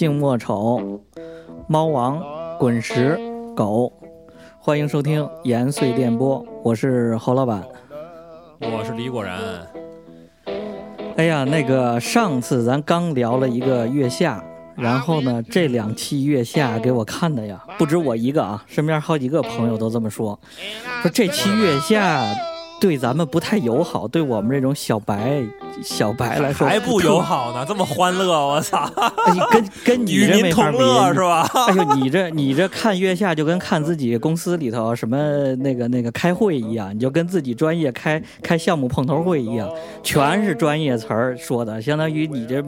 静默丑，猫王滚石狗，欢迎收听延绥电波，我是侯老板。我是李果然，哎呀，那个上次咱刚聊了一个月下，然后呢，这两期月下给我看的呀，不止我一个啊，身边好几个朋友都这么说，说这期月下对咱们不太友好，对我们这种小白小白来说还不友。好呢，这么欢乐，我操，哎跟跟你这没法乐是吧？哎呦，你这你这看月下就跟看自己公司里头什么那个那个开会一样，你就跟自己专业开开项目碰头会一样，全是专业词儿说的，相当于你这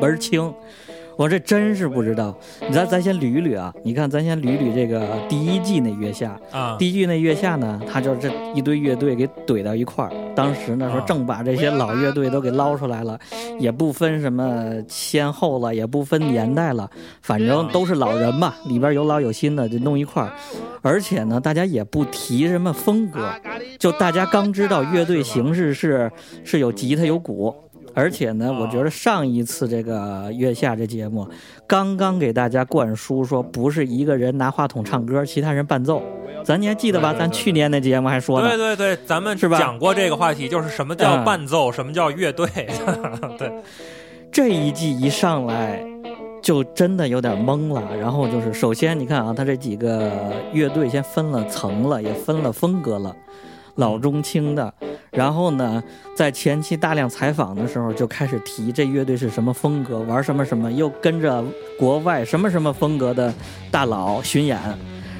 门儿清。我这真是不知道，咱咱先捋一捋啊！你看，咱先捋捋这个第一季那月下，啊，第一季那月下呢，他就是这一堆乐队给怼到一块儿。当时呢说啊正把这些老乐队都给捞出来了，也不分什么先后了，也不分年代了，反正都是老人嘛，里边有老有新的，就弄一块儿。而且呢，大家也不提什么风格，就大家刚知道乐队形式是是有吉他有鼓。而且呢，我觉得上一次这个月下这节目，刚刚给大家灌输说，不是一个人拿话筒唱歌，其他人伴奏。咱你还记得吧？咱去年那节目还说呢。对，对对，咱们是吧？讲过这个话题，就是什么叫嗯伴奏，什么叫乐队，对，这一季一上来就真的有点懵了。然后就是，首先你看啊，他这几个乐队先分了层了，也分了风格了，老中青的。然后呢，在前期大量采访的时候就开始提这乐队是什么风格，玩什么什么，又跟着国外什么什么风格的大佬巡演，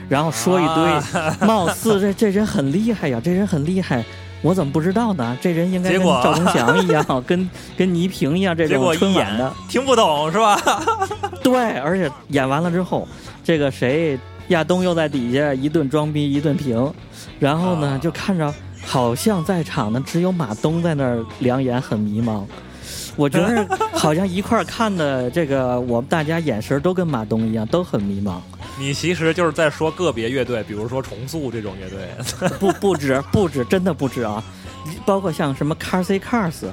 然后说一堆，啊貌似这这人很厉害呀，这人很厉害。我怎么不知道呢？这人应该跟赵忠祥一样，跟跟倪萍一样，这结种春晚的。听不懂是吧？对，而且演完了之后，这个谁亚东又在底下一顿装逼一顿评，然后呢、啊就看着好像在场的只有马东在那儿两眼很迷茫。我觉得 好像一块儿看的这个，我们大家眼神都跟马东一样，都很迷茫。你其实就是在说个别乐队，比如说重塑这种乐队，不不止不止，真的不止啊！包括像什么 Carsy Cars，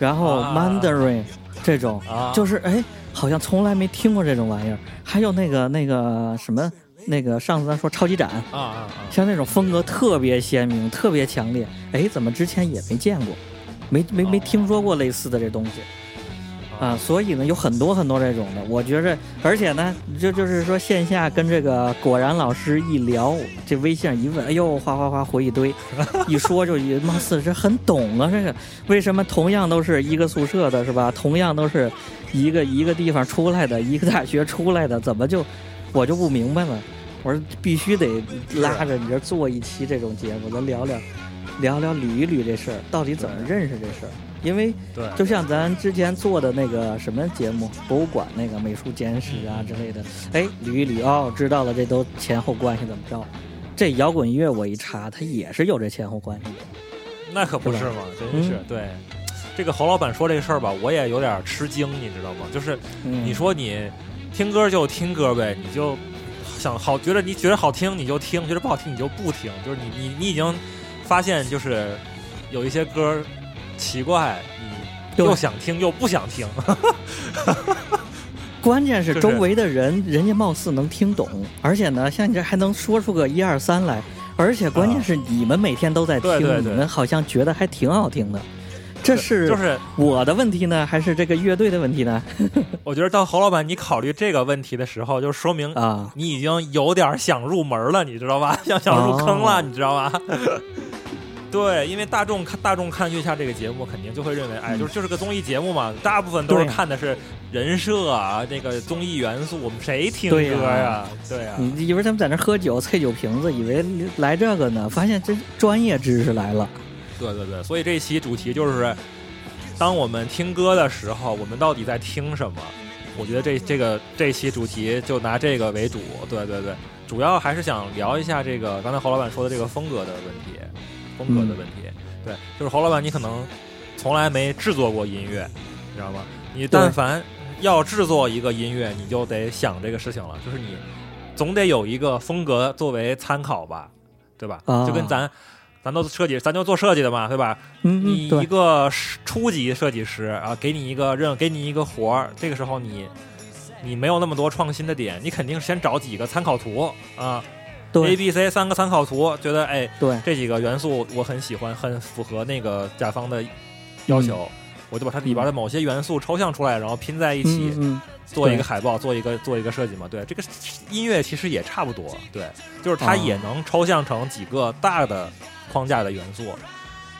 然后啊 Mandarin 这种，啊就是哎，好像从来没听过这种玩意儿。还有那个那个什么，那个上次咱说超级展，啊啊啊！像那种风格特别鲜明、特别强烈，哎，怎么之前也没见过，没没没哦听说过类似的这东西。啊，所以呢，有很多很多这种的，我觉着，而且呢，就就是说线下跟这个果然老师一聊，这微信上一问，哎呦，哗哗哗回一堆，一说就一貌似是很懂啊，这个为什么同样都是一个宿舍的，是吧？同样都是一个一个地方出来的，一个大学出来的，怎么就我就不明白了？我说必须得拉着你这做一期这种节目，咱聊聊聊聊捋一捋这事儿，到底怎么认识这事儿？因为对，就像咱之前做的那个什么节目，博物馆那个美术简史啊之类的，哎，捋一捋哦，知道了，这都前后关系怎么着？这摇滚乐我一查，它也是有这前后关系的。那可不是嘛，真是嗯对。这个侯老板说这事儿吧，我也有点吃惊，你知道吗？就是嗯，你说你听歌就听歌呗，你就想好觉得你觉得好听你就听，觉得不好听你就不听，就是你你你已经发现就是有一些歌奇怪，你又想听又不想听，关键是周围的人，人家貌似能听懂，而且呢，像你这还能说出个一二三来，而且关键是你们每天都在听，对对对。你们好像觉得还挺好听的。这是就是我的问题呢，还是这个乐队的问题呢？我觉得当侯老板你考虑这个问题的时候，就说明啊，你已经有点想入门了，你知道吧？想想入坑了，哦你知道吧？对，因为大众看大众看月下这个节目，肯定就会认为，哎，就是就是个综艺节目嘛，大部分都是看的是人设啊，这个综艺元素，我们谁听歌对呀呀？对呀，你以为他们在那喝酒、啐酒瓶子，以为来这个呢，发现这专业知识来了。对对对，所以这一期主题就是，当我们听歌的时候，我们到底在听什么？我觉得这这个这期主题就拿这个为主，对对对，主要还是想聊一下这个刚才侯老板说的这个风格的问题，风格的问题。对，就是侯老板，你可能从来没制作过音乐，你知道吗？你但凡要制作一个音乐，你就得想这个事情了，就是你总得有一个风格作为参考吧，对吧？啊就跟咱咱都设计，咱就做设计的嘛，对吧？嗯你一个初级设计师啊，给你一个任，给你一个活儿，这个时候你你没有那么多创新的点，你肯定先找几个参考图啊，A、B、C 三个参考图，觉得哎对，这几个元素我很喜欢，很符合那个甲方的要求，我就把它里边的某些元素抽象出来，然后拼在一起，嗯嗯做一个海报，做一个做一个设计嘛。对，这个音乐其实也差不多，对，就是它哦也能抽象成几个大的框架的元素。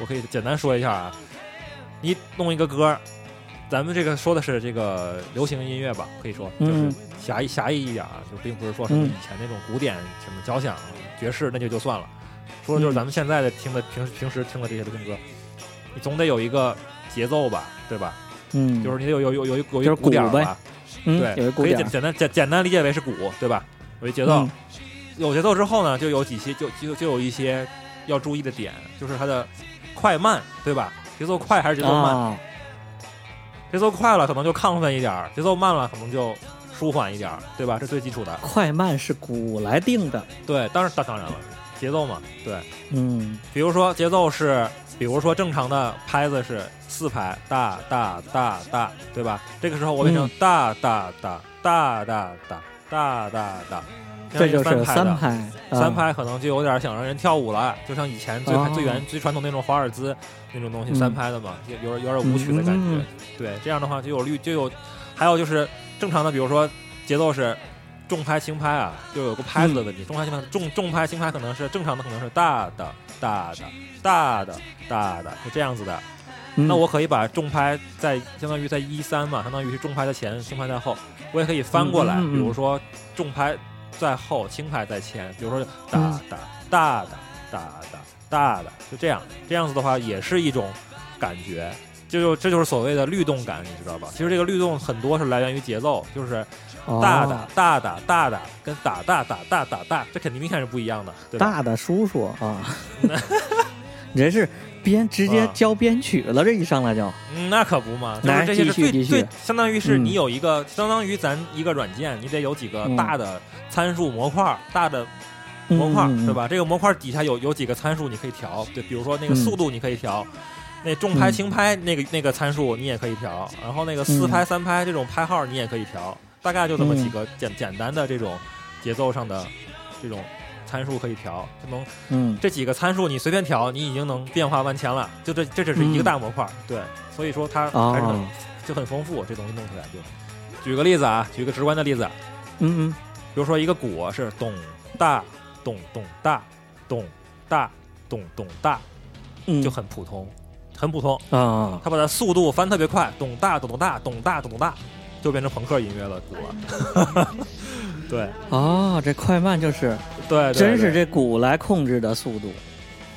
我可以简单说一下啊，你弄一个歌，咱们这个说的是这个流行音乐吧，可以说就是嗯狭义狭义一点啊，就并不是说什么嗯以前那种古典什么交响、爵士那就就算了，说的就是嗯咱们现在的听的平时平时听的这些流行歌，你总得有一个节奏吧，对吧？嗯，就是你得有有有有一鼓点吧，嗯对，可以简简单简简单理解为是鼓，对吧？有一节奏，嗯有节奏之后呢，就有几些就就就有一些要注意的点，就是它的快慢，对吧？节奏快还是节奏慢？啊，节奏快了可能就亢奋一点儿，节奏慢了可能就舒缓一点儿，对吧？这最基础的。快慢是鼓来定的，对，当然当当然了，节奏嘛，对。嗯比如说节奏是，比如说正常的拍子是四拍，大大大大，对吧？这个时候我变成大大大大大大大大，这就是三。拍，啊三拍可能就有点想让人跳舞了，就像以前最、哦最原最传统那种华尔兹那种东西，嗯三拍的嘛，有有点有点舞曲的感觉。对，这样的话就有律就有，还有就是正常的，比如说节奏是重拍轻拍啊，就有个拍子的问题。重拍轻拍重重拍轻拍可能是正常的，可能是大的大的大的大的，是这样子的。嗯那我可以把重拍在相当于在一三嘛，相当于是重拍在前，轻拍在后，我也可以翻过来，比如说重拍在后，轻拍在前，比如说哒哒哒哒哒哒哒哒，就这样，这样子的话也是一种感觉。这就这就是所谓的律动感，你知道吧？其实这个律动很多是来源于节奏，就是大的哦大的大的跟打大打大打大，这肯定明显是不一样的，对吧？大的叔叔啊，你这是编直接啊。教编曲了，这一上来就，嗯，那可不嘛，就来是这些是最最，相当于是嗯。你有一个，相当于咱一个软件，你得有几个嗯。大的参数模块，大的模块，嗯对？吧？这个模块底下有有几个参数你可以调，对，比如说那个嗯。速度你可以调，那重拍嗯。轻拍那个那个参数你也可以调，然后那个四嗯。拍三拍这种拍号你也可以调，大概就这么几嗯。个简简单的这种节奏上的这种参数可以调，就能嗯这几个参数你随便调，你已经能变化万千了。就这这只是一个嗯大模块，对，所以说它还是很、哦，就很丰富，这东西弄起来就。举个例子啊，举个直观的例子，嗯嗯比如说一个鼓是咚大咚咚大咚大咚咚大，嗯，就很普通，很普通。啊，它把它速度翻特别快，咚大咚咚大咚大咚咚大，就变成朋克音乐了，鼓了。对。哦，这快慢就是对，对真是这鼓来控制的速度，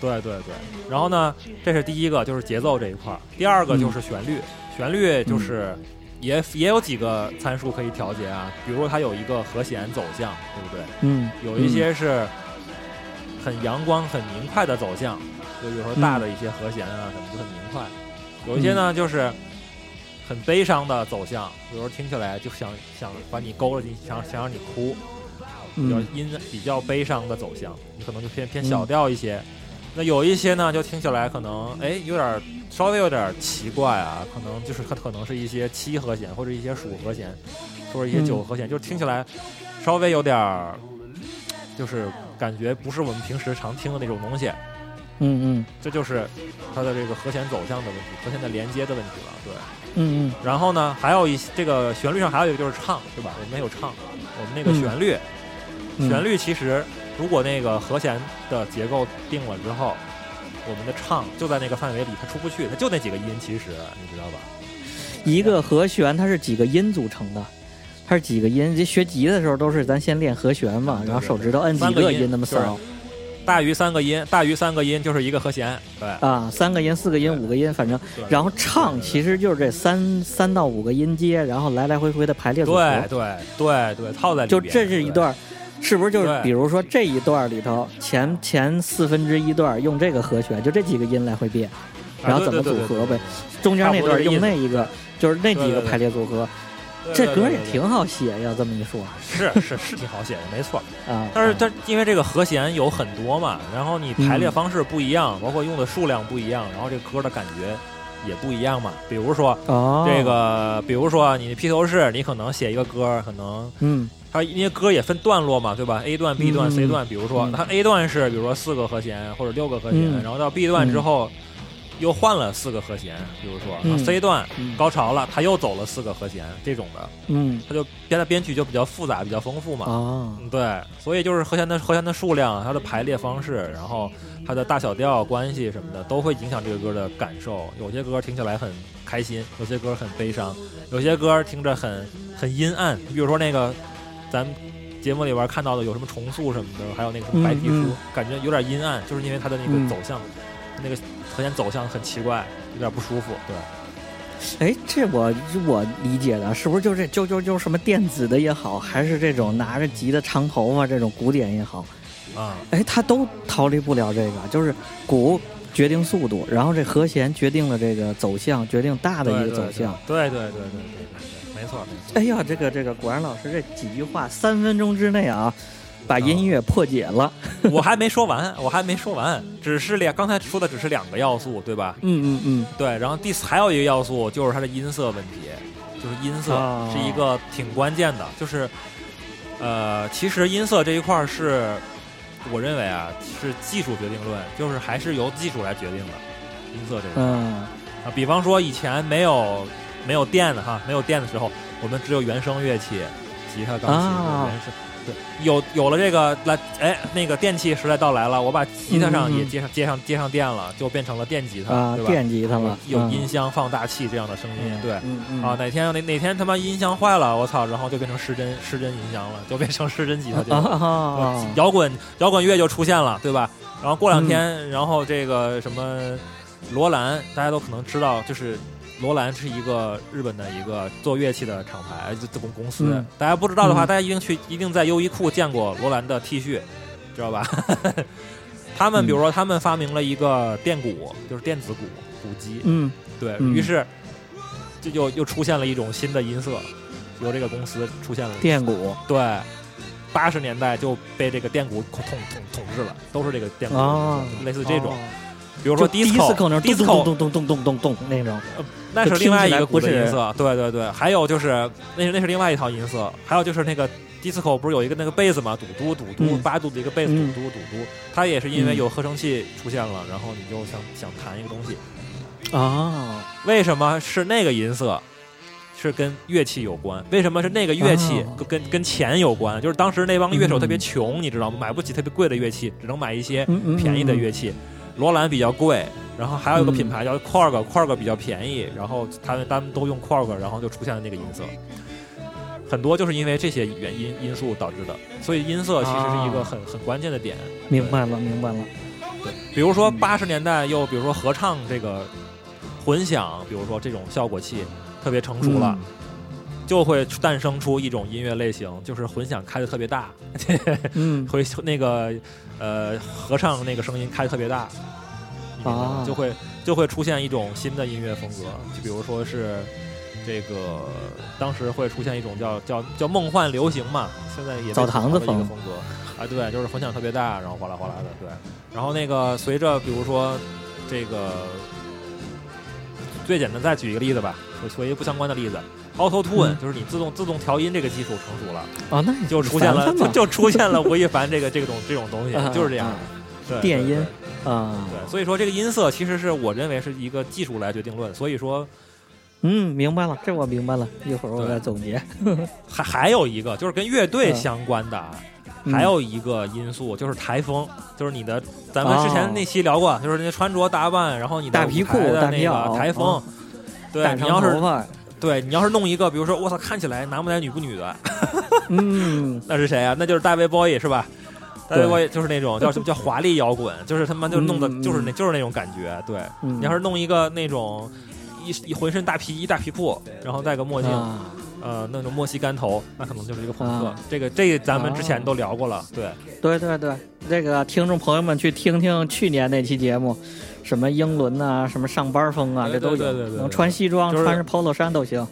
对对对，然后呢，这是第一个，就是节奏这一块儿；第二个就是旋律，旋律就是也也有几个参数可以调节啊，比如说它有一个和弦走向，对不对？嗯，有一些是很阳光、很明快的走向，就比如说大的一些和弦啊什么就很明快；有一些呢就是很悲伤的走向，有时候听起来就想想把你勾了进，想想让你哭，比较嗯阴比较悲伤的走向，你可能就偏偏小调一些。那有一些呢，就听起来可能哎有点儿稍微有点儿奇怪啊，可能就是它可能是一些七和弦或者一些属和弦，或者一些嗯九和弦，就听起来稍微有点儿就是感觉不是我们平时常听的那种东西。嗯嗯这就是它的这个和弦走向的问题，和弦的连接的问题了。对，嗯嗯然后呢，还有一些这个旋律上还有一个就是唱，对吧？我们也有唱，我们那个嗯旋律。嗯，旋律其实，如果那个和弦的结构定了之后，我们的唱就在那个范围里，它出不去，它就那几个音，其实你知道吧？一个和弦它是几个音组成的。它是几个音？这学吉的时候都是咱先练和弦嘛，然后手指头摁几个音音那么就是扫。大于三个音，大于三个音就是一个和弦，对，啊，三个音、四个音、五个音，反正对。然后唱其实就是这三三到五个音阶，然后来来回回的排列组合。对对对对，套在里就这是一段儿，是不是就是比如说这一段儿里头前前四分之一段儿用这个和弦，就这几个音来回变，然后怎么组合呗？中间那段用那一个，就是那几个排列组合。对这歌也挺好写，要这么一说是是是挺好写的，没错。啊。但是它因为这个和弦有很多嘛，然后你排列嗯方式不一样，包括用的数量不一样，然后这个歌的感觉也不一样嘛。比如说哦，这个，比如说你披头士，你可能写一个歌，可能嗯它因为歌也分段落嘛，对吧？A 段、B 段、嗯 C 段，比如说嗯它 A 段是比如说四个和弦或者六个和弦，嗯然后到 B 段之后又换了四个和弦，比如说嗯。C 段嗯。高潮了，它又走了四个和弦，这种的，嗯。他就编的编曲就比较复杂，比较丰富嘛。哦。嗯，对，所以就是和弦的和弦的数量、它的排列方式，然后它的大小调关系什么的，都会影响这个歌的感受。有些歌听起来很开心，有些歌很悲伤，有些歌听着很很阴暗。你比如说那个咱们节目里边看到的有什么重塑什么的，还有那个什么白皮书，嗯嗯。感觉有点阴暗，就是因为它的那嗯。个走向，那个和弦走向很奇怪，有点不舒服。对，哎，这我我理解的，是不是就这啾啾啾什么电子的也好，还是这种拿着吉的长头发这种古典也好，啊，哎，他都逃离不了这个，就是鼓决定速度，然后这和弦决定了这个走向，决定大的一个走向。对对对对对对，没错没错。哎呀，这个这个，果然老师这几句话三分钟之内啊。把音乐破解了。我还没说完，我还没说完，只是两刚才说的只是两个要素，对吧？嗯嗯嗯，对，然后第四还有一个要素就是它的音色问题，就是音色哦是一个挺关键的，就是呃，其实音色这一块是我认为啊是技术决定论，就是还是由技术来决定的音色这一块嗯啊。比方说以前没有没有电的哈，没有电的时候，我们只有原声乐器，吉他、钢琴、啊原声。对，有有了这个来，哎，那个电器时代到来了，我把吉他上也接上接上接上电了，就变成了电吉他，啊，对吧？电吉他了，嗯有音箱、放大器这样的声音，对。啊，哪天哪哪天他妈音箱坏了，我操，然后就变成失真失真音箱了，就变成失真吉他摇滚摇滚乐就出现了，对吧？然后过两天，嗯然后这个什么罗兰，大家都可能知道，就是罗兰是一个日本的一个做乐器的厂牌，就这公公司。嗯。大家不知道的话，嗯。大家一定去，一定在优衣库见过罗兰的 T 恤，知道吧？他们比如说，他们发明了一个电鼓，就是电子鼓鼓机，嗯。对嗯。于是，就又又出现了一种新的音色，由这个公司出现了。电鼓。对，八十年代就被这个电鼓统统统治了，都是这个电鼓，啊，类似这种。哦。比如说就 disco 那种咚 disco 咚咚咚咚咚咚那种，那是另外一个鼓的音色，对对对。还有就是那是那是另外一套音色，还有就是那个 disco 不是有一个那个贝斯嘛，嘟嘟嘟嘟嗯。八度的一个贝斯，嘟嗯。嘟嘟嘟，它也是因为嗯。有合成器出现了，然后你就想想弹一个东西，啊，为什么是那个音色？是跟乐器有关，为什么是那个乐器哦跟跟跟钱有关？就是当时那帮乐手嗯特别穷，你知道吗？买不起特别贵的乐器，只能买一些便宜的嗯乐器。罗兰比较贵，然后还有一个嗯。品牌叫 Korg，Korg 比较便宜，然后他们他们都用 Korg，然后就出现了那个音色。很多就是因为这些原因因素导致的，所以音色其实是一个啊。很很关键的点。明白了明白了，对，比如说嗯八十年代又比如说合唱这个混响，比如说这种效果器特别成熟了，就会诞生出一种音乐类型，就是混响开的特别大，嗯，会那个呃合唱那个声音开的特别大，就会就会出现一种新的音乐风格，就比如说是这个当时会出现一种叫叫叫梦幻流行嘛，现在也被澡堂子风。风格啊，对，就是混响特别大，然后哗啦哗啦的，对，然后那个随着比如说这个最简单，再举一个例子吧，说说一个不相关的例子。Auto Tune、嗯。就是你自动自动调音这个技术成熟了，啊，那你就出现了就就出现了吴亦凡这个这种这种东西 啊，就是这样电音啊，对，所以说这个音色其实是我认为是一个技术来决定论。所以说嗯，明白了，这我明白了，一会儿我再总结。还还有一个就是跟乐队嗯相关的啊，嗯还有一个因素就是台风，就是你的咱们之前那期聊过，就是那穿着打扮，然后你的大皮裤的那个袄台风啊。对你要是，对你要是弄一个，比如说我操，看起来男不男女不女的，嗯，那是谁啊？那就是大卫鲍伊是吧？大家我也就是那种叫什么叫华丽摇滚，就是他妈就弄的嗯就是那就是那种感觉。对，嗯。你要是弄一个那种一一浑身大皮衣大皮裤，然后戴个墨镜，啊，呃，那种墨西干头，那可能就是一个朋克。啊。这个这个咱们之前都聊过了，对，对对对，这个听众朋友们去听听去年那期节目，什么英伦呐、什么上班风啊，这都有，对对对对能穿西装、穿着 polo 衫都行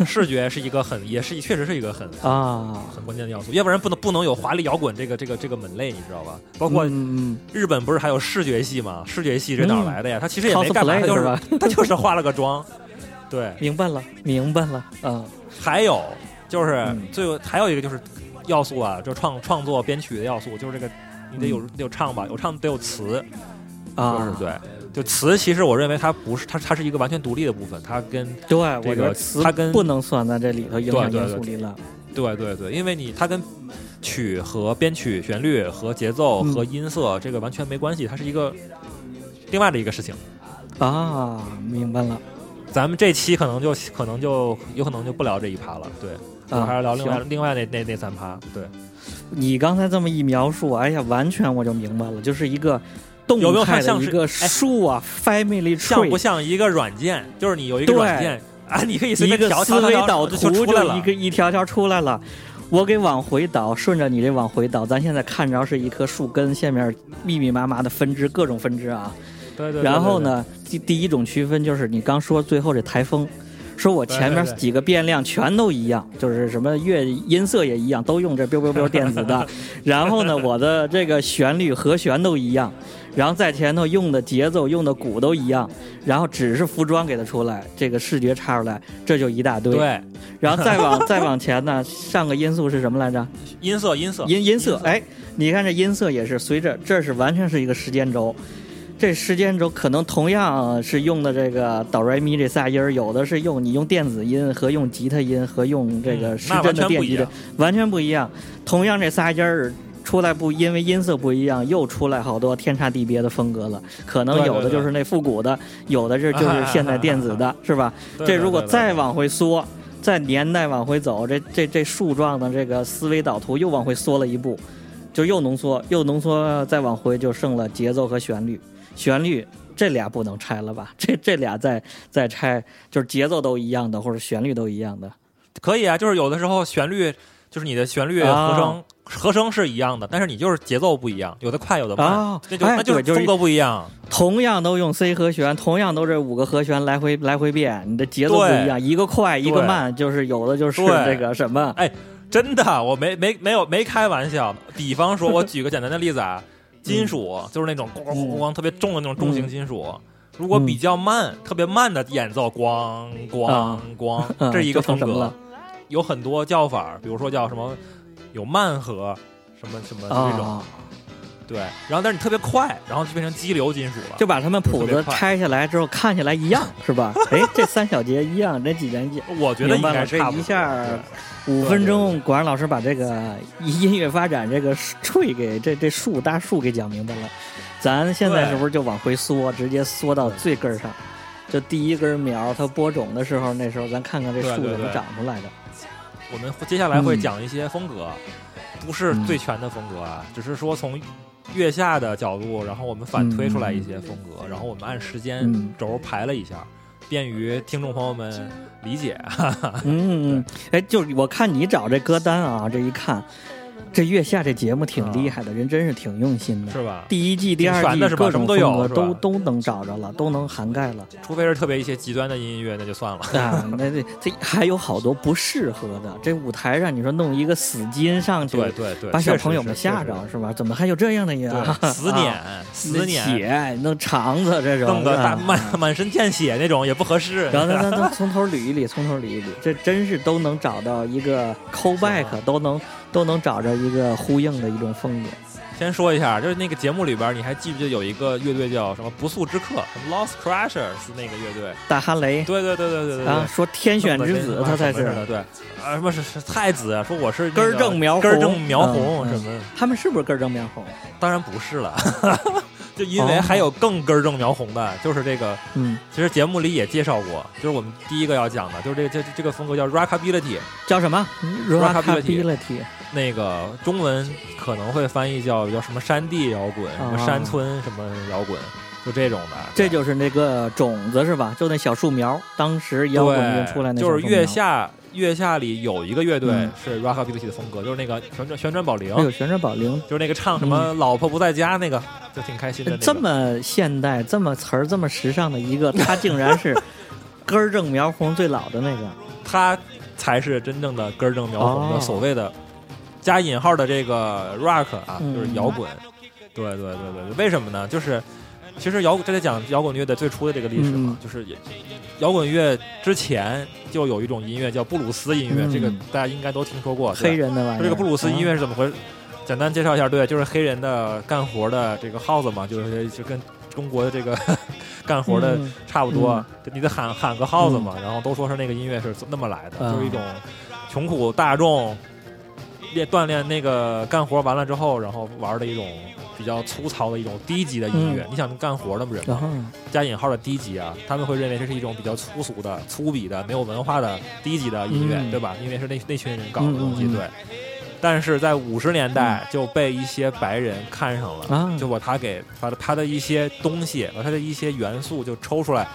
视觉是一个很也是确实是一个很啊。很关键的要素，要不然不能不能有华丽摇滚这个这个这个门类，你知道吧？包括嗯，日本不是还有视觉系吗？视觉系这哪来的呀？他其实也没干嘛，他就是吧？他就是化了个妆。对，明白了，明白了，嗯还有就是嗯最后还有一个就是要素啊，就创创作编曲的要素，就是这个你得有得有唱吧，有唱得有词，就是啊，对。就词，其实我认为它不是它，它是一个完全独立的部分，它跟对，我觉这个得词它跟不能算在这里头影响因素里了。对对对，因为你它跟曲和编曲、旋律和节奏嗯和音色这个完全没关系，它是一个另外的一个事情。啊，明白了。咱们这期可能就可能就有可能就不聊这一趴了，对，还是聊另外另外那那那三趴，对，你刚才这么一描述，哎呀，完全我就明白了，就是一个动有没有态看像是的一个树啊，family 像不 tree，像一个软件？就是你有一个软件啊，你可以随便调思维导图就出来了一。个一条条出来了。我给往回倒，顺着你这往回倒，咱现在看着是一棵树根，下面密密麻麻的分支，各种分支啊。对对对。然后？呢，第第一种区分就是你刚说最后这台风，说我前面几个变量全都一样，就是什么乐音色也一样，都用这 biu biu biu 电子的。然后呢，我的这个旋律和弦都一样，然后在前头用的节奏用的鼓都一样，然后只是服装给它出来，这个视觉插出来，这就一大堆。对然后再往再往前呢，上个因素是什么来着？音色音色音音色，哎，你看这音色也是随着，这是完全是一个时间轴。这时间轴可能同样是用的这个哆来咪这仨音儿，有的是用你用电子音和用吉他音和用这个失嗯那完真的电吉他完全不一样。同样这仨音儿出来不，因为音色不一样，又出来好多天差地别的风格了。可能有的就是那复古的，有的是就是现代电子的，是吧？这如果再往回缩，再年代往回走，这这这树状的这个思维导图又往回缩了一步，就又浓缩，又浓缩，再往回就剩了节奏和旋律。旋律这俩不能拆了吧？这这俩再再拆，就是节奏都一样的，或者旋律都一样的。可以啊，就是有的时候旋律就是你的旋律啊和声和声是一样的，但是你就是节奏不一样，有的快有的慢，啊那就哎那就风格不一样。同样都用 C 和弦，同样都这五个和弦来回来回变，你的节奏不一样，一个快一个慢，就是有的就是对这个什么真的，我没没没有没开玩笑。比方说，我举个简单的例子啊，金属就是那种咣咣咣咣特别重的那种重型金属，如果比较慢、特别慢的演奏，咣咣啊。咣，啊 这是一个风格。有很多叫法，比如说叫什么有慢和什么什么这种，啊？对。然后但是你特别快，然后就变成激流金属了。就把他们谱子拆下来之后，看起来一样，是吧？哎，这三小节一样，这几连一我觉得应该差不多。一下五分钟，果然老师把这个音乐发展这个吹给这这树大树给讲明白了。咱现在是不是就往回缩，直接缩到最根儿上？就第一根苗它播种的时候，那时候咱看看这树怎么长出来的。我们接下来会嗯讲一些风格，不是最全的风格啊，只是说从月下的角度，然后我们反推出来一些风格，然后我们按时间嗯轴排了一下，便于听众朋友们理解。嗯，嗯哎，就是我看你找这歌单啊，这一看，这月下这节目挺厉害的，人真是挺用心的。是吧？第一季、第二季各种都有风格都都能找着了，都能涵盖了。除非是特别一些极端的音乐，那就算了。啊，那这这还有好多不适合的。这舞台上你说弄一个死基因上去，对对对，把小朋友们吓着是吧？怎么还有这样的音乐？死碾死碾，血弄肠子这种，弄个大啊满满身见血那种也不合适。然后咱咱咱从头捋一捋，从头捋一捋，这真是都能找到一个 callback，都能都能找着一个呼应的一种风格。先说一下，就是那个节目里边，你还记不记得有一个乐队叫什么不速之客 （Lost Crashers） 那个乐队？大哈雷对对对对对对对。啊，说天选之子，他才是。对，啊，什么是是太子啊？说我是那根正苗红根正苗红嗯什么？他们是不是根正苗红？当然不是了，就因为还有更根正苗红的，就是这个，嗯，其实节目里也介绍过，就是我们第一个要讲的，就是这个这这个风格叫 Rockability，叫什么？Rockability Rockability？那个中文可能会翻译叫叫什么山地摇滚，什么啊山村什么摇滚，就这种的。这就是那个种子是吧？就那小树苗，当时摇滚乐出来那对，就是月。下月下里有一个乐队嗯是 Rockability 的风格，就是那个旋转旋转宝铃，还有旋转宝铃，就是那个唱什么老婆不在家那个，就挺开心的那个。这么现代、这么词儿、这么时尚的一个，他竟然是 根正苗红最老的那个。他才是真正的根正苗红的哦所谓的加引号的这个 rock 啊，嗯就是摇滚。对对对对对，为什么呢？就是其实摇这得讲摇滚乐的最初的这个历史嘛，嗯就是也摇滚乐之前就有一种音乐叫布鲁斯音乐，嗯这个大家应该都听说过。对黑人的玩意儿。这个布鲁斯音乐啊是怎么回事？简单介绍一下，对，就是黑人的干活的这个号子嘛，就是就跟中国的这个 干活的嗯差不多，就你得喊喊个号子嘛，然后都说是那个音乐是那么来的，嗯就是一种穷苦大众练锻炼那个干活完了之后，然后玩的一种比较粗糙的一种低级的音乐。嗯你想干活的人然后加引号的低级啊，他们会认为这是一种比较粗俗的、粗鄙的、没有文化的低级的音乐，嗯对吧？因为是那那群人搞的东西，对。但是在五十年代就被一些白人看上了，啊就把他给把他的一些东西，把他的一些元素就抽出来。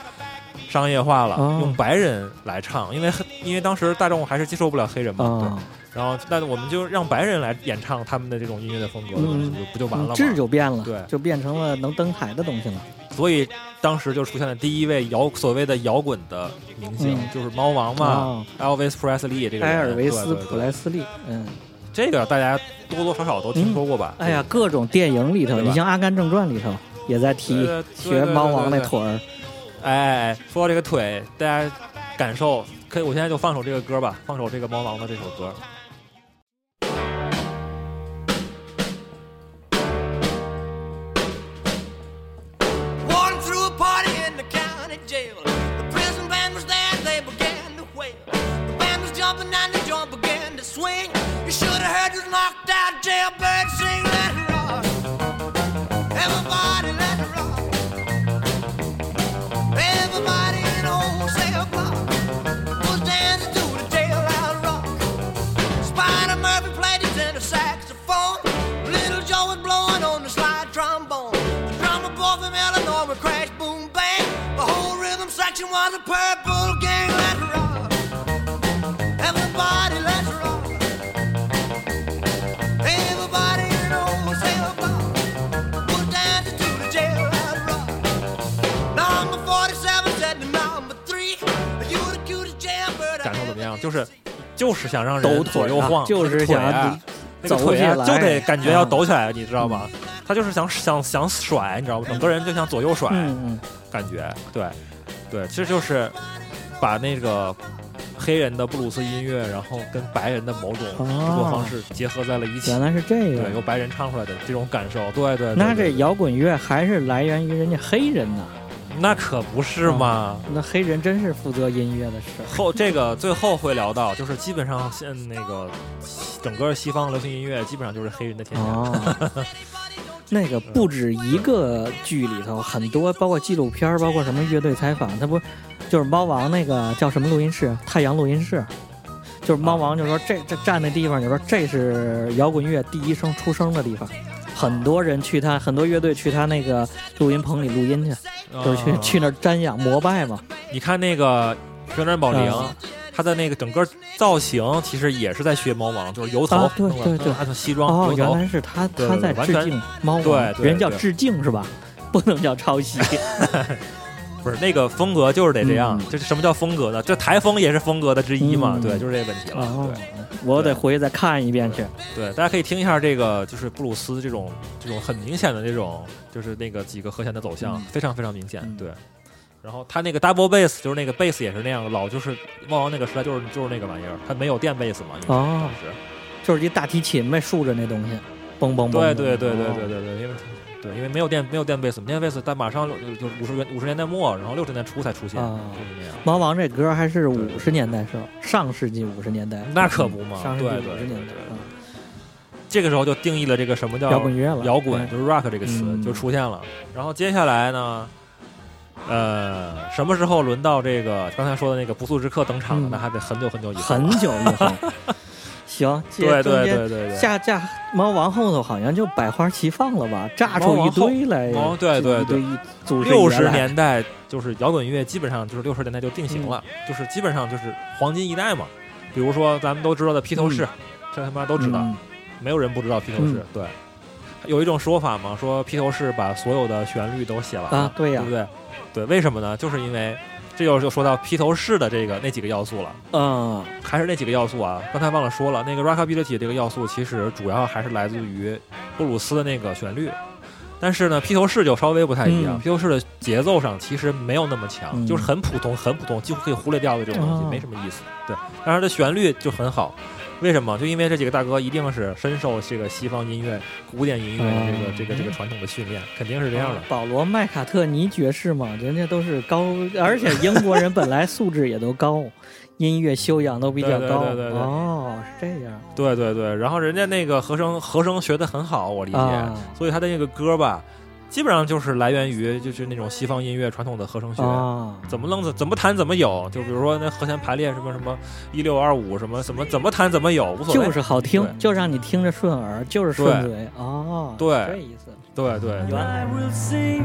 商业化了，哦用白人来唱，因为因为当时大众还是接受不了黑人嘛，对。啊，然后，那我们就让白人来演唱他们的这种音乐的风格，嗯就不就完了吗？质就变了，对就变成了能登台的东西了。所以当时就出现了第一位摇所谓的摇滚的明星，嗯就是猫王嘛、啊，Elvis Presley 这个人。埃尔维斯普莱斯利，嗯，这个大家多多少少都听说过吧？哎呀，各种电影里头，你像《阿甘正传》里头也在，提学猫王那。腿儿，哎，说到这个腿，大家感受可以，我现在就放首这个歌吧，放首这个猫王的这首歌。感受怎么样？就是，就是想让人左右晃，就是想那个腿啊，就得感觉要抖起来，你知道吗？他就是想想想甩，你知道吗？整个人就想左右甩，感觉对。对，其实就是把那个黑人的布鲁斯音乐，然后跟白人的某种哦制作方式结合在了一嗯，起。原来是这对，个。由白人唱出来的这种感受，对对对那这摇滚乐还是来源于人家黑人呐，那可不是嘛。那黑人真是负责音乐的事儿。后这个最后会聊到，就是基本上现那个整个西方流行音乐基本上就是黑人的天下。哦，那个不止一个剧里头，很多包括纪录片儿，包括什么乐队采访，他不就是猫王那个叫什么录音室？太阳录音室。就是猫王就说这这站那地方，就说这是摇滚乐第一声出声的地方，很多人去他，很多乐队去他那个录音棚里录音去，就是去啊去那儿瞻仰膜拜嘛。你看那个旋转宝铃啊，它的那个整个造型其实也是在学猫王，就是油头啊，对对对按照西装哦，原来是他对他在致敬猫王，对人叫致敬是吧？不能叫抄袭。不是那个风格就是得这样。嗯就是什么叫风格呢？这台风也是风格的之一嘛，嗯对，就是这个问题了。哦对，我得回去再看一遍去。对，大家可以听一下这个，就是布鲁斯这种这种很明显的这种，就是那个几个和弦的走向，嗯非常非常明显。嗯对，然后他那个 double bass 就是那个 bass 也是那样的，老就是猫王那个时代就是就是那个玩意儿，他没有电 bass 嘛，哦是就是一大提琴呗，竖着那东西，嘣嘣嘣。对对对对对哦对对，因为对，因为没有电没有电 bass，电 bass 但马上就就五十元五十年代末，然后六十年代初才出现，啊就是那样。猫王这歌还是五十年代时候，上世纪五十年代。那可不嘛上世纪五十年代。这个时候就定义了这个什么叫摇滚乐了，摇滚就是 rock 这个词嗯就出现了。然后接下来呢，呃，什么时候轮到这个刚才说的那个不速之客登场了？嗯那还得很久很久以后。很久以后。行，对中对间对对对。下架猫王后头好像就百花齐放了吧，炸出一堆来。哦对对对六十年代就是摇滚音乐，基本上就是六十年代就定型了，就是基本上就是黄金一代嘛。比如说咱们都知道的披头士，嗯这他妈都知道，嗯没有人不知道披头士。嗯对，有一种说法嘛，说披头士把所有的旋律都写完了，啊，对呀对不，对？对，为什么呢？就是因为这又就说到披头士的这个那几个要素了，嗯还是那几个要素啊。刚才忘了说了，那个 rockability 这个要素其实主要还是来自于布鲁斯的那个旋律。但是呢，披头士就稍微不太一样，嗯披头士的节奏上其实没有那么强，嗯就是很普通、很普通，几乎可以忽略掉的这种东西，哦没什么意思。对，但是它的旋律就很好。为什么？就因为这几个大哥一定是深受这个西方音乐、古典音乐的这个、哦这个这个传统的训练，肯定是这样的。保罗麦卡特尼爵士嘛，人家都是高，而且英国人本来素质也都高，音乐修养都比较高。对对对哦，是这样。对对对，然后人家那个和声和声学的很好，我理解，啊所以他的那个歌吧，基本上就是来源于就是那种西方音乐传统的和声学。啊，怎么弄怎怎么弹怎么有，就比如说那和弦排列什么什么一六二五什么什么怎么弹怎么有，无所谓。就是好听，就让你听着顺耳，就是顺嘴。哦，对这意思。对对对原来 I will sing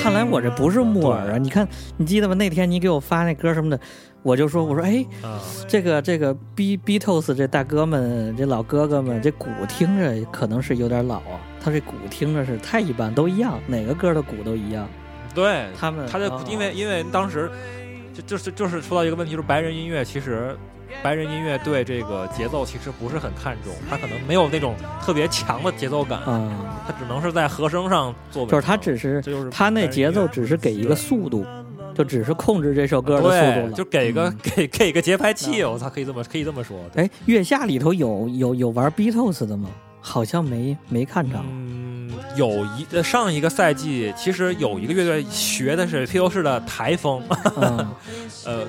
看来我这不是木耳啊！你看，你记得吗？那天你给我发那歌什么的，我就说，我说，哎，啊，这个这个 B Beatles 这大哥们，这老哥哥们，这鼓听着可能是有点老啊。他这鼓听着是太一般，都一样，哪个歌的鼓都一样。对，他们他的哦因为因为当时就就是就是说到一个问题，就是白人音乐其实。白人音乐对这个节奏其实不是很看重，他可能没有那种特别强的节奏感，啊、他只能是在和声上做就是他只是这就是他那节奏只是给一个速度，就只是控制这首歌的速度，了。就给个、嗯给给个节拍器，我操，可以这么可以这么说。对哎，月下里头有有有玩 Beatles 的吗？好像没没看着。嗯，有一呃上一个赛季，其实有一个乐队学的是披头士的台风，嗯，呃，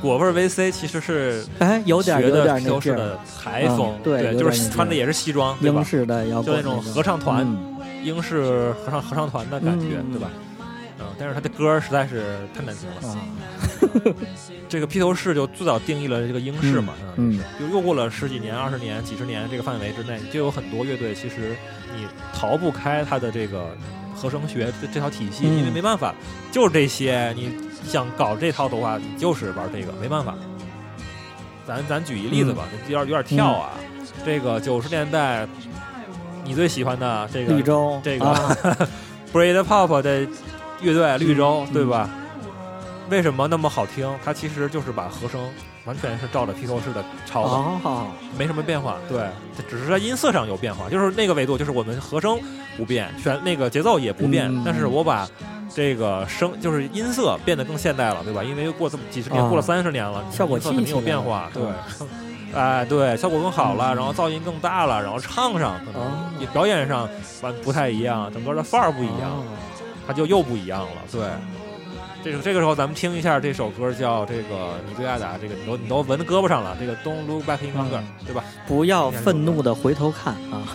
果味儿 VC 其实是哎，有点有点披头士的那劲儿，台风，嗯对就是穿的也是西装，对吧？英？式的摇滚就那种种合唱团嗯。英式合唱合唱团的感觉，嗯。对吧？嗯，但是他的歌实在是太难听了。啊，这个披头士就最早定义了这个英式嘛，嗯就又过了十几年、二十年、几十年这个范围之内，就有很多乐队，其实你逃不开它的这个和声学这这套体系，嗯因为没办法，就是这些。你想搞这套的话，你就是玩这个，没办法。咱咱举一例子吧，有点有点跳啊。这个九十年代，你最喜欢的这个绿洲这个啊 Bread Pop 的乐队绿洲，嗯对吧？为什么那么好听？它其实就是把和声完全是照着披头士的抄的，哦，没什么变化。对，它只是在音色上有变化，就是那个维度，就是我们和声不变，全那个节奏也不变，嗯但是我把这个声就是音色变得更现代了，对吧？因为过这么几十年，啊过了三十年了，效果器色肯定有变化，对嗯。哎，对，效果更好了，然后噪音更大了，然后唱上可能哦也表演上完不太一样，整个的范儿不一样。哦它就又不一样了。对，这个这个时候咱们听一下这首歌，叫这个你最爱的，这个你都你都纹胳膊上了，这个 Don't Look Back in Anger，、嗯对吧？不要愤怒的回头看啊！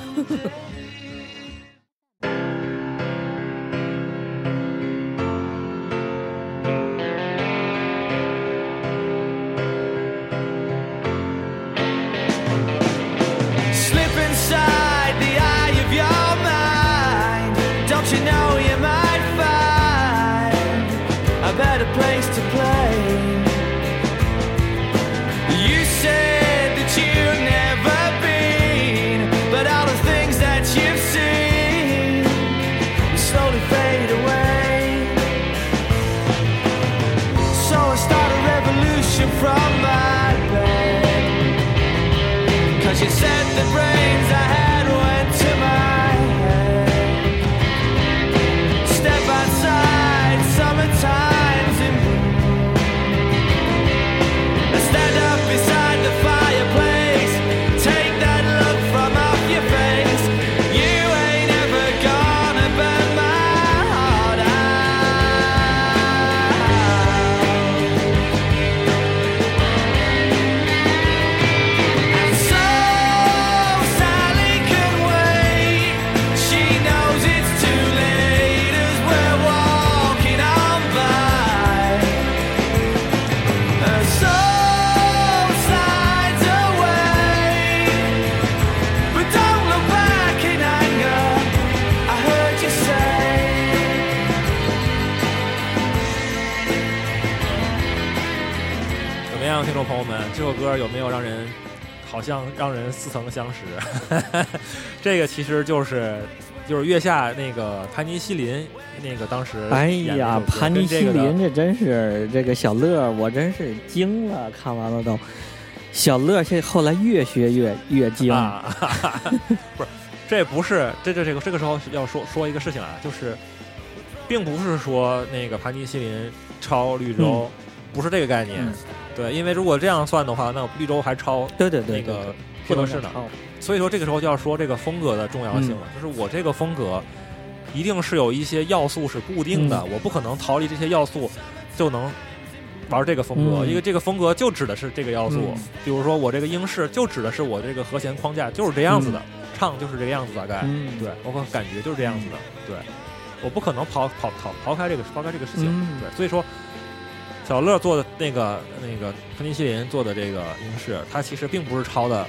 这首歌有没有让人好像让人似曾相识？这个其实就是就是月下那个盘尼西林那个当时哎呀，这首歌盘尼西林这真是这个小乐，我真是惊了，看完了都。小乐现后来越学越越精，啊，不是，这不是这这这个这个时候要说说一个事情啊，就是并不是说那个盘尼西林超绿洲，不是这个概念。嗯对，因为如果这样算的话，那绿洲还超对对对，那个对披头士呢。所以说这个时候就要说这个风格的重要性了，就是我这个风格一定是有一些要素是固定的，嗯。我不可能逃离这些要素就能玩这个风格，嗯。因为这个风格就指的是这个要素。嗯。比如说我这个英式就指的是我这个和弦框架就是这样子的，唱就是这个样子，大概、嗯，对，包括感觉就是这样子的，对，我不可能抛抛抛抛开这个抛开这个事情，嗯。对，所以说。小乐做的那个那个喷尼西林做的这个英式，它其实并不是抄的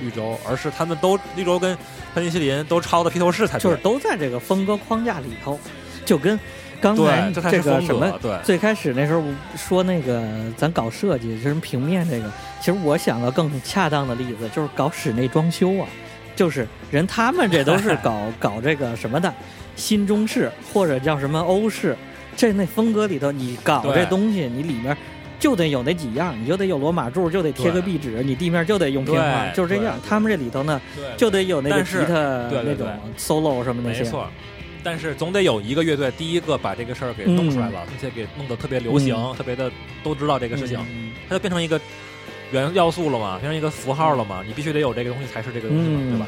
绿洲，而是他们都绿洲跟喷尼西林都抄的披头士才对就是都在这个风格框架里头，就跟刚才，这个什么。对，最开始那时候说那个咱搞设计，就是平面这个，其实我想个更恰当的例子，就是搞室内装修啊，就是人他们这都是搞 搞这个什么的新中式或者叫什么欧式，这那风格里头，你搞这东西，你里面就得有那几样，你就得有罗马柱，就得贴个壁纸，你地面就得用平花，就是这样。他们这里头呢，对就得有那个吉他那种 solo 什么那些，没错。但是总得有一个乐队第一个把这个事儿给弄出来了，并且给弄得特别流行，嗯特别的都知道这个事情，嗯它就变成一个元要素了嘛，变成一个符号了嘛，你必须得有这个东西才是这个东西嘛，嗯对吧？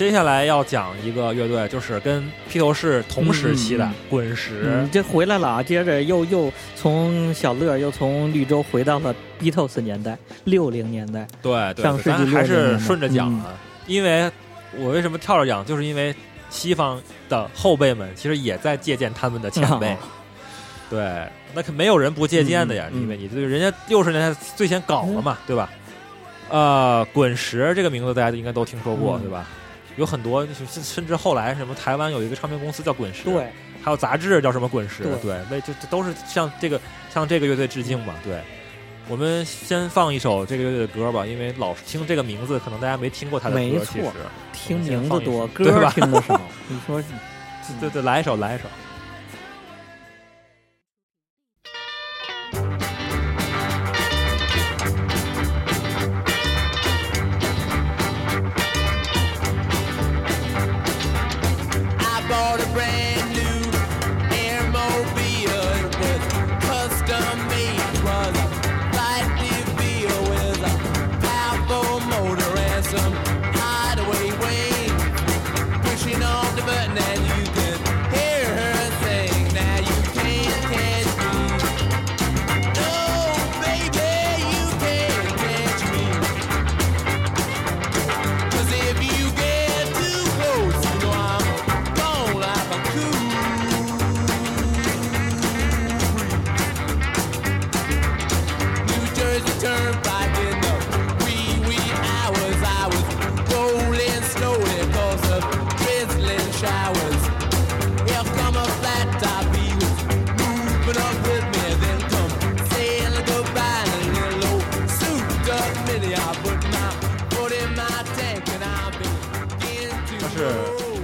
接下来要讲一个乐队，就是跟披头士同时期的滚石，嗯，这回来了啊！接着又又从小乐又从绿洲回到了 Beatles 年代，六零年代。对对，上世纪60咱还是顺着讲啊，因为我为什么跳着讲，就是因为西方的后辈们其实也在借鉴他们的前辈，哦对，那可没有人不借鉴的呀，因为你对人家六十年代最先搞了嘛，对吧？呃，滚石这个名字大家应该都听说过，嗯对吧？有很多，甚甚至后来什么台湾有一个唱片公司叫滚石，对，还有杂志叫什么滚石，对对，为这这都是向这个向这个乐队致敬嘛，对。我们先放一首这个乐队的歌吧，因为老是听这个名字，可能大家没听过他的歌。没错其实听名字多，对吧歌听的少。你说 对对，来一首，来一首。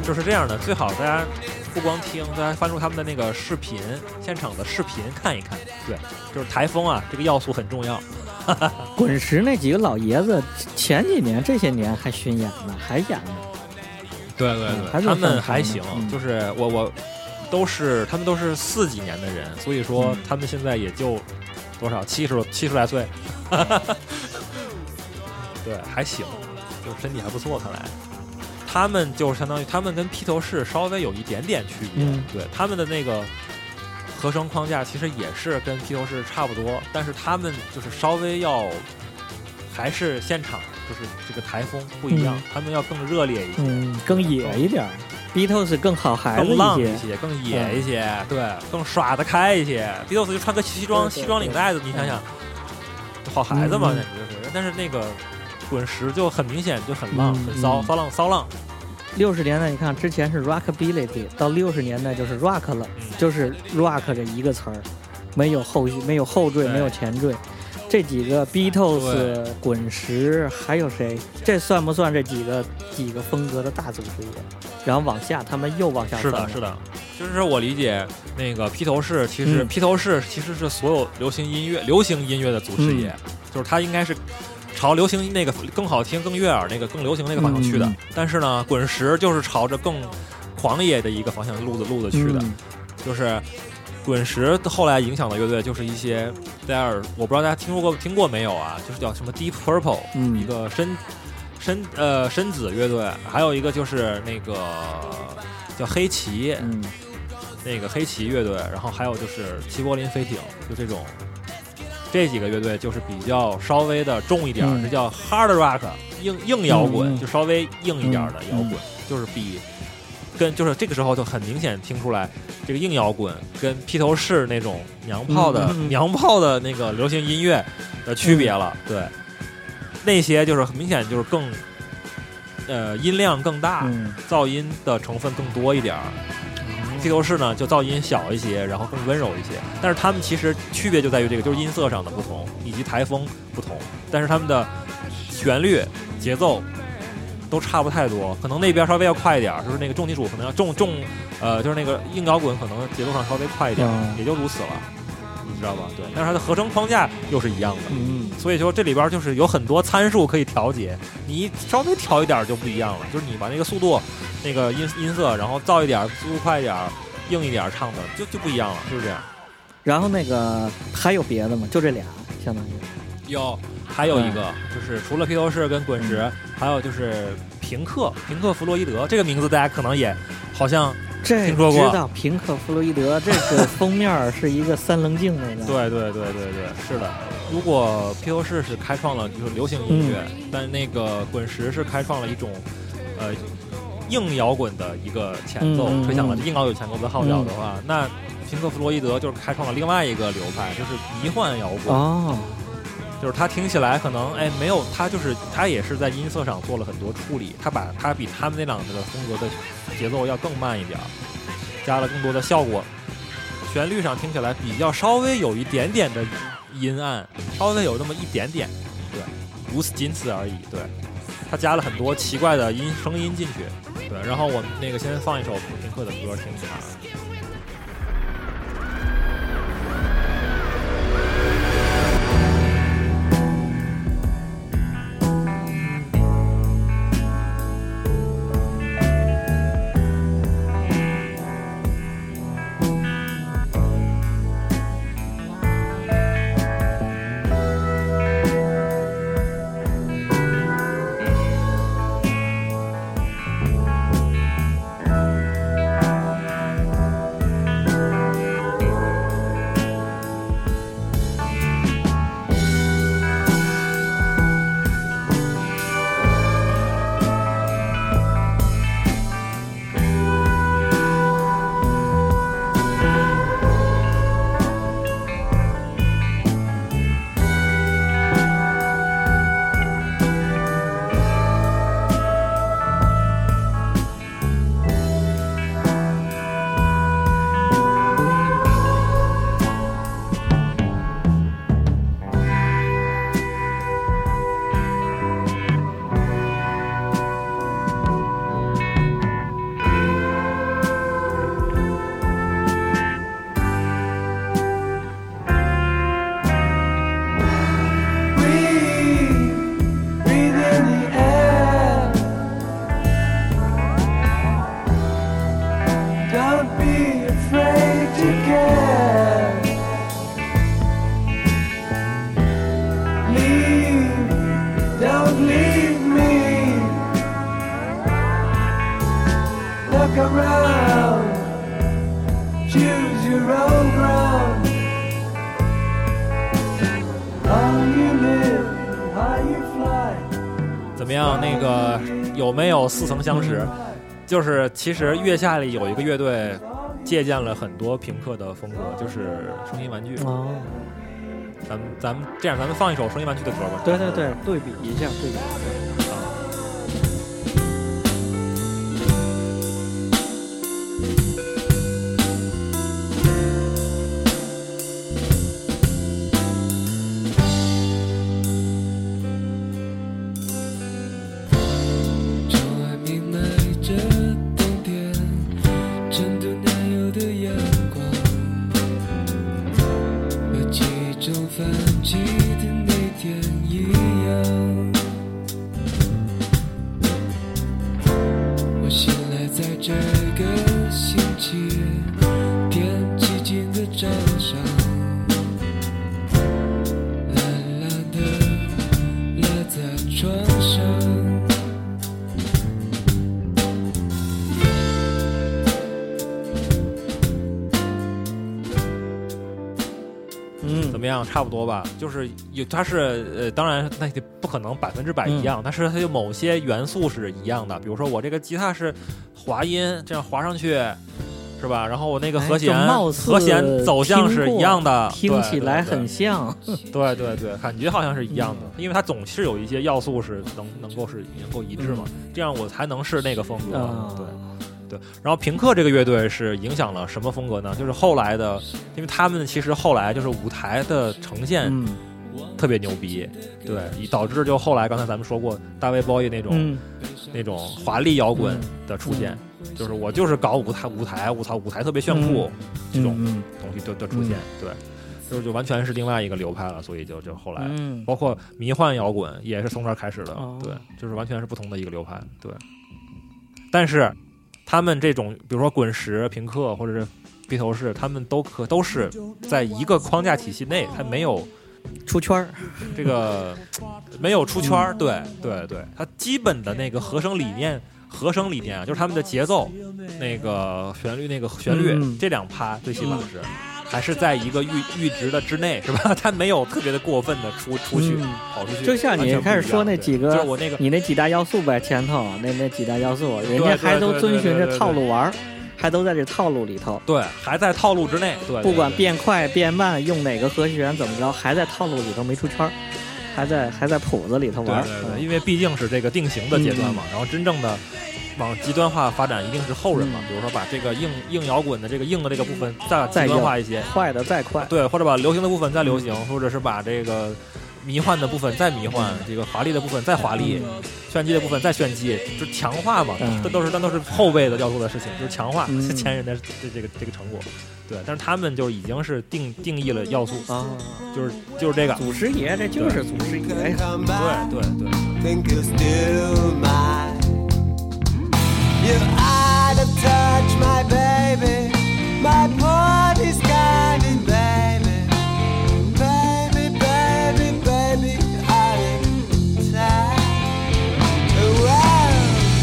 就是这样的，最好大家不光听，大家翻出他们的那个视频，现场的视频看一看。对，就是台风啊，这个要素很重要。滚石那几个老爷子，前几年这些年还巡演呢，还演呢。对对对还他们还行，嗯就是我我都是他们都是四几年的人，所以说嗯他们现在也就多少七十七十来岁，对，还行，就是身体还不错，看来。他们就相当于他们跟披头士稍微有一点点区别，嗯对他们的那个和声框架其实也是跟披头士差不多，但是他们就是稍微要还是现场就是这个台风不一样，嗯他们要更热烈一些，嗯，更野一点儿，Beatles 更好孩子更浪一。些，更野一些，对，更耍得开一些。Beatles 就穿个西装西装领带子，你想想，好孩子嘛，嗯简直就是。但是那个滚石就很明显就很浪，嗯很骚，嗯骚浪骚浪。六十年代你看之前是 Rockabilly，到六十年代就是 Rock 了，嗯就是 Rock 这一个词儿，没有后续，没有后缀，没有前缀。这几个 Beatles、滚石还有谁？这算不算这几个几个风格的大组织也？然后往下，他们又往下是的，分了是的，就是我理解那个披头士，其实嗯披头士其实是所有流行音乐流行音乐的祖师爷，嗯就是他应该是朝流行那个更好听、更悦耳那个更流行那个方向去的。嗯。但是呢，滚石就是朝着更狂野的一个方向路子路子去的，嗯。就是滚石后来影响的乐队就是一些戴尔我不知道大家听说过听过没有啊？就是叫什么 Deep Purple，嗯。一个深深呃深紫乐队，还有一个就是那个叫黑旗，嗯。那个黑旗乐队，然后还有就是齐柏林飞艇，就这种这几个乐队就是比较稍微的重一点这叫 hard rock 硬硬摇滚，就稍微硬一点儿的摇滚，嗯就是比跟就是这个时候就很明显听出来，这个硬摇滚跟披头士那种娘炮的、嗯嗯嗯。娘炮的那个流行音乐的区别了。对，那些就是很明显就是更呃音量更大，嗯。噪音的成分更多一点儿。披头士呢，就噪音小一些，然后更温柔一些。但是他们其实区别就在于这个，就是音色上的不同，以及台风不同。但是他们的旋律、节奏都差不太多，可能那边稍微要快一点，就是那个重金属可能要重重，呃，就是那个硬摇滚可能节奏上稍微快一点，嗯也就如此了，你知道吧？对，但是它的合成框架又是一样的。嗯所以说这里边就是有很多参数可以调节，你稍微调一点就不一样了。就是你把那个速度、那个音音色，然后噪一点、速度快一点、硬一点唱的，就就不一样了，就是这样。然后那个还有别的吗？就这俩，相当于有，还有一个、就是除了披头士跟滚石，还有就是平克，平克·弗洛伊德这个名字大家可能也好像这听说过知道平克·弗洛伊德，这个封面是一个三棱镜那个。对对对对对，是的。如果披头士是开创了就是流行音乐，但那个滚石是开创了一种呃硬摇滚的一个前奏，吹响了嗯硬摇滚前奏的号角的话，那平克·弗洛伊德就是开创了另外一个流派，就是迷幻摇滚。哦，就是他听起来可能哎没有，他就是他也是在音色上做了很多处理，他把他比他们那两个的风格的节奏要更慢一点儿，加了更多的效果，旋律上听起来比较稍微有一点点的阴暗，稍微有那么一点点，对，如此仅此而已，对，他加了很多奇怪的音声音进去，对，然后我们那个先放一首平克的歌听一下。似曾相识？就是其实月下里有一个乐队借鉴了很多平克的风格，就是声音玩具。哦，咱们咱们这样，咱们放一首声音玩具的歌吧。对对对，对比一下，对比一下。反击的那天一样。我醒来在这多吧，就是有它是呃，当然那也不可能百分之百一样，但是它有某些元素是一样的，比如说我这个吉他是滑音，这样滑上去。是吧？然后我那个哎和弦、和弦走向是一样的，听起来很像。对对对，感觉好像是一样的，因为它总是有一些要素是能能够是能够一致嘛，这样我才能是那个风格。啊，对对，然后平克这个乐队是影响了什么风格呢？就是后来的，因为他们其实后来就是舞台的呈现嗯特别牛逼，对，以导致就后来刚才咱们说过大卫鲍伊那种、嗯那种华丽摇滚的出现，就是我就是搞舞台舞台我操舞台特别炫酷、这种嗯东西的的出现，对，就是就完全是另外一个流派了，所以就就后来。嗯包括迷幻摇滚也是从这儿开始的，哦对，就是完全是不同的一个流派，对。但是他们这种，比如说滚石、平克或者是披头士，他们都可都是在一个框架体系内，他没有出圈儿。这个没有出圈儿，对对对，他基本的那个和声理念。和声理念啊，就是他们的节奏、那个旋律、那个旋律、嗯这两趴，最起码是、还是在一个阈阈值的之内，是吧？他没有特别的过分的出出去、嗯跑出去，就像你开始说那几个就是我那个你那几大要素呗，前头那那几大要素，人家还都遵循着套路玩儿，还都在这套路里头。对，还在套路之内，对，不管变快变慢，用哪个和弦怎么着，还在套路里头没出圈儿，还在还在谱子里头玩儿。对对因为毕竟是这个定型的阶段嘛，然后真正的往极端化发展一定是后人嘛，嗯。比如说把这个硬硬摇滚的这个硬的这个部分再再极端化一些，快的再快，对，或者把流行的部分再流行，或者是把这个迷幻的部分再迷幻，这个华丽的部分再华丽，炫技的部分再炫技，就强化嘛，嗯。这都是但都是后辈的要做的事情，就是强化嗯。前人的这这个这个成果，对，但是他们就已经是定定义了要素，啊，就是就是这个，祖师爷这就是祖师爷。Come 对 back, 对。对。Think you're still mine. You out of touch, my baby. My body's guiding, baby. Baby, baby, baby, out of time. Well,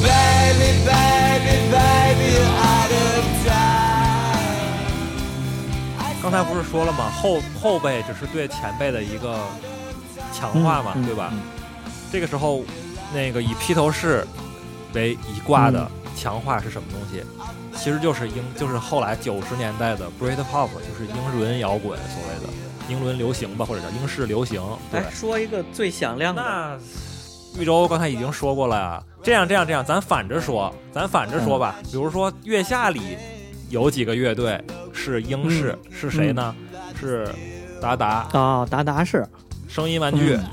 baby, baby, baby, you're out of time. 刚才不是说了吗？后后辈只是对前辈的一个强化嘛，嗯对吧？嗯这个时候，那个以披头士为一挂的强化是什么东西？其实就是英，就是后来九十年代的 Britpop，就是英伦摇滚，所谓的英伦流行吧，或者叫英式流行。对，来说一个最响亮的，那玉州刚才已经说过了呀。这样这样这样，咱反着说，咱反着说吧。比如说月下里有几个乐队是英式，是谁呢？是达达、哦，达达是，声音玩具、嗯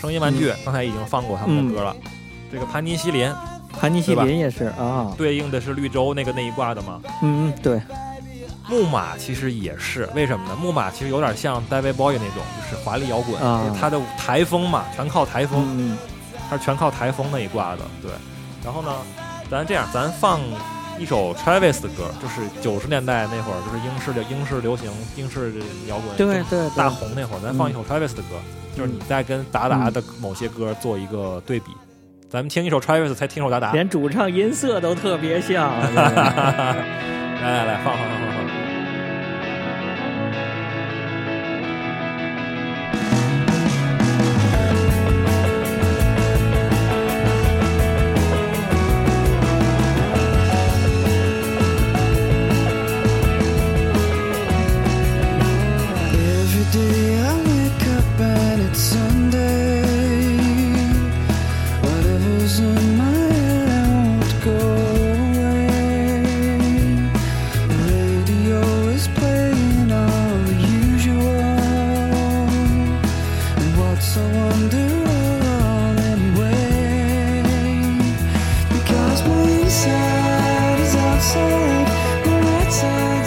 声音玩具，刚才已经放过他们的歌了。这个盘尼西林盘尼西林也是啊，对应的是绿洲那个那一挂的嘛。嗯嗯对，木马其实也是，为什么呢？木马其实有点像 David Bowie 那种，就是华丽摇滚，啊就是它的台风嘛，全靠台风。嗯它是全靠台风那一挂的，对。然后呢，咱这样，咱放一首 Travis 的歌，就是九十年代那会儿，就是英式的英式流行、英式摇滚对对对大红那会儿，咱放一首 Travis 的歌，就是你在跟达达的某些歌做一个对比。咱们听一首 Travis，才听首达达。连主唱音色都特别像。来 来来，放放放放 inside is outside,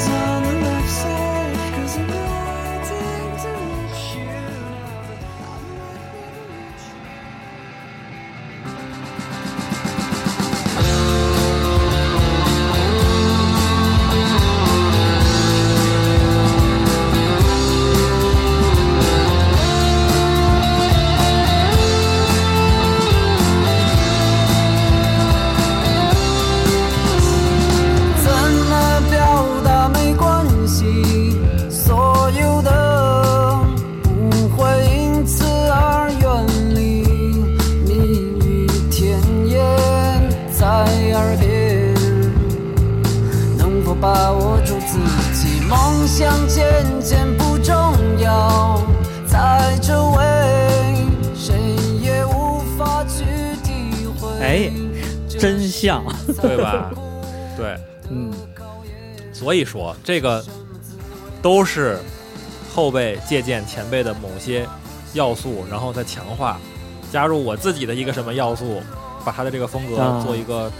以说这个都是后辈借鉴前辈的某些要素，然后再强化，加入我自己的一个什么要素，把他的这个风格啊做一个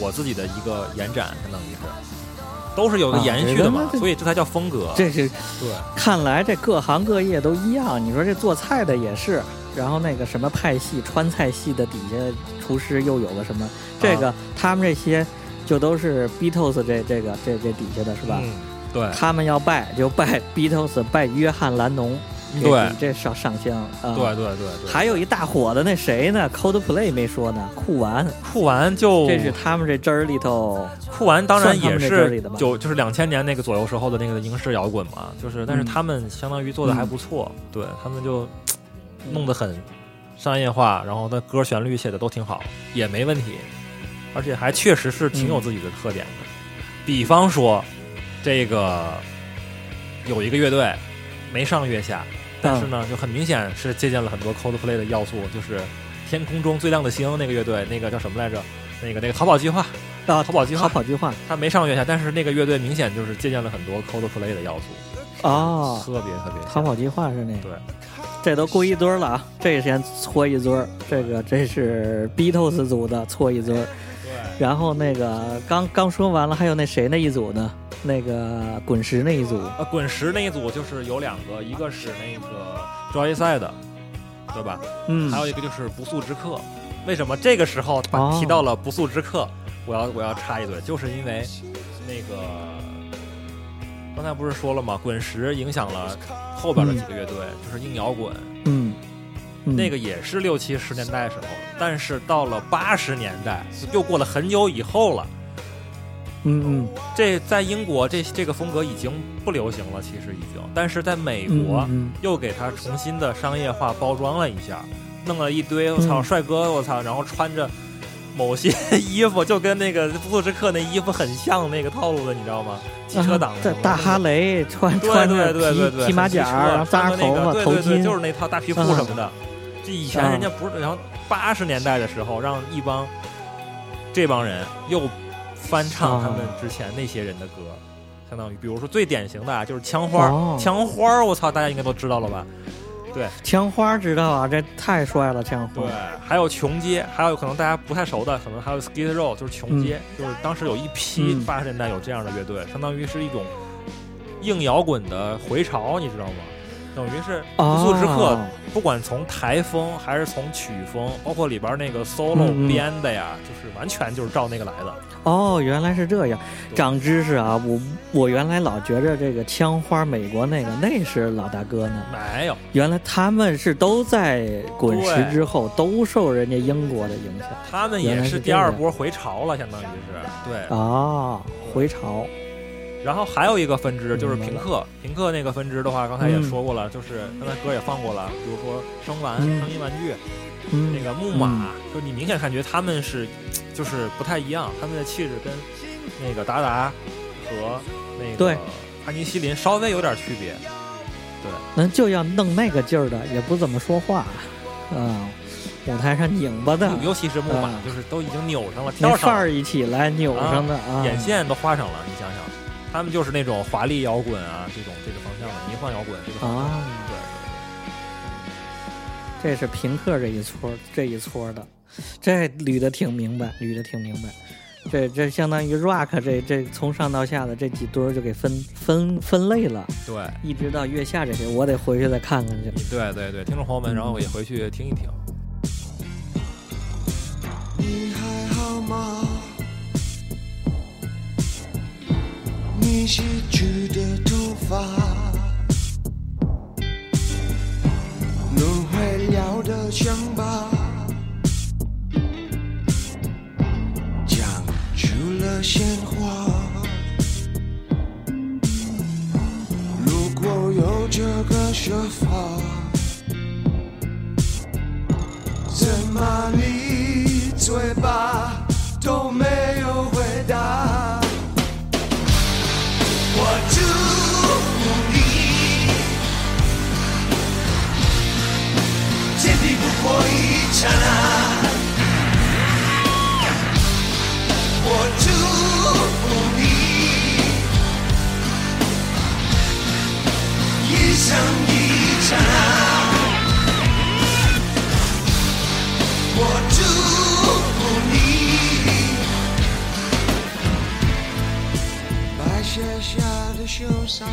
我自己的一个延展，相当于是都是有个啊延续的嘛，这个所以这才叫风格。这是对，看来这各行各业都一样。你说这做菜的也是，然后那个什么派系川菜系的底下厨师又有个什么，这啊个、他们这些就都是 Beatles 这这个这这底下的是吧？嗯，对。他们要拜就拜 Beatles，拜约翰兰农，给对。这上上香啊。对对对对，还有一大火的那谁呢？Coldplay 没说呢，酷玩，酷玩就这是他们这汁儿里头酷玩当然也是就就是两千年那个左右时候的那个英式摇滚嘛，就是但是嗯。他们相当于做的还不错，对他们就弄得很商业化，然后那歌旋律写的都挺好，也没问题，而且还确实是挺有自己的特点的。比方说，这个有一个乐队没上月下，但是呢，就很明显是借鉴了很多 Coldplay 的要素，就是天空中最亮的星那个乐队，那个叫什么来着？那个那个逃跑计划，啊，逃跑计划逃跑计划他没上月下，但是那个乐队明显就是借鉴了很多 Coldplay 的要素，哦，特别特别像逃跑计划是那个。对，这都过一堆儿了啊！这先搓一堆儿，这个这是 Beatles 组的搓一堆然后那个刚刚说完了，还有那谁那一组呢？那个滚石那一组，呃，滚石那一组就是有两个，一个是那个 Joyside 的，对吧？嗯还有一个就是不速之客。为什么这个时候把哦提到了不速之客？我要我要插一嘴，就是因为那个刚才不是说了吗？滚石影响了后边的几个乐队，就是硬摇滚，那个也是六七十年代时候，但是到了八十年代，又过了很久以后了。嗯嗯这在英国这这个风格已经不流行了，其实已经，但是在美嗯国嗯又给它重新的商业化包装了一下，弄了一堆我操嗯帅哥我操，然后穿着某些 衣服就跟那个不速之客那衣服很像那个套路的，你知道吗？机车党大哈雷穿对对穿着对对对，皮皮马甲，穿着那头发、头个对对对，巾，就是那套大皮裤什么的。这以前人家不是，然后八十年代的时候，让一帮这帮人又翻唱他们之前那些人的歌，相当于比如说最典型的啊，就是枪花哦，枪花，我操，大家应该都知道了吧？对枪花知道啊，这太帅了，枪花对。，还有琼街，还有可能大家不太熟的，可能还有 Skid Row，就是琼街，就是当时有一批嗯八十年代有这样的乐队，相当于是一种硬摇滚的回潮，你知道吗？等于是不速之客，哦不管从台风还是从曲风，包括里边那个 solo 编的呀，就是完全就是照那个来的。哦，原来是这样，长知识啊！我我原来老觉着这个枪花美国那个那是老大哥呢，没有，原来他们是都在滚石之后都受人家英国的影响。他们也是第二波回潮了，相当于是对。啊，回潮然后还有一个分支就是平克，平克那个分支的话，刚才也嗯说过了，就是刚才歌也放过了，比如说声玩、嗯声音玩具，嗯。那个木马，就你明显感觉他们是就是不太一样，他们的气质跟那个达达和那个对。帕尼西林稍微有点区别。对。那就要弄那个劲儿的，也不怎么说话，嗯，舞台上拧巴的，尤其是木马，啊。就是都已经扭上了，范儿一起来扭上的啊，眼线都画上了。你想想，他们就是那种华丽摇滚啊，这种这个方向的迷幻摇滚这个方向的。啊对，这是平克这一撮儿这一撮儿的，这捋的挺明白，捋的挺明白。这这相当于 rock 这这从上到下的这几堆儿就给分分分类了，对，一直到月下这些，我得回去再看看去。对对对，听众朋友们，然后也回去听一听。你洗去的头发，轮回了的伤疤，讲出了鲜花。如果有这个说法。怎么你嘴巴都没我一刹那。我祝福你，一生一刹那。我祝福你，白雪下的秀山。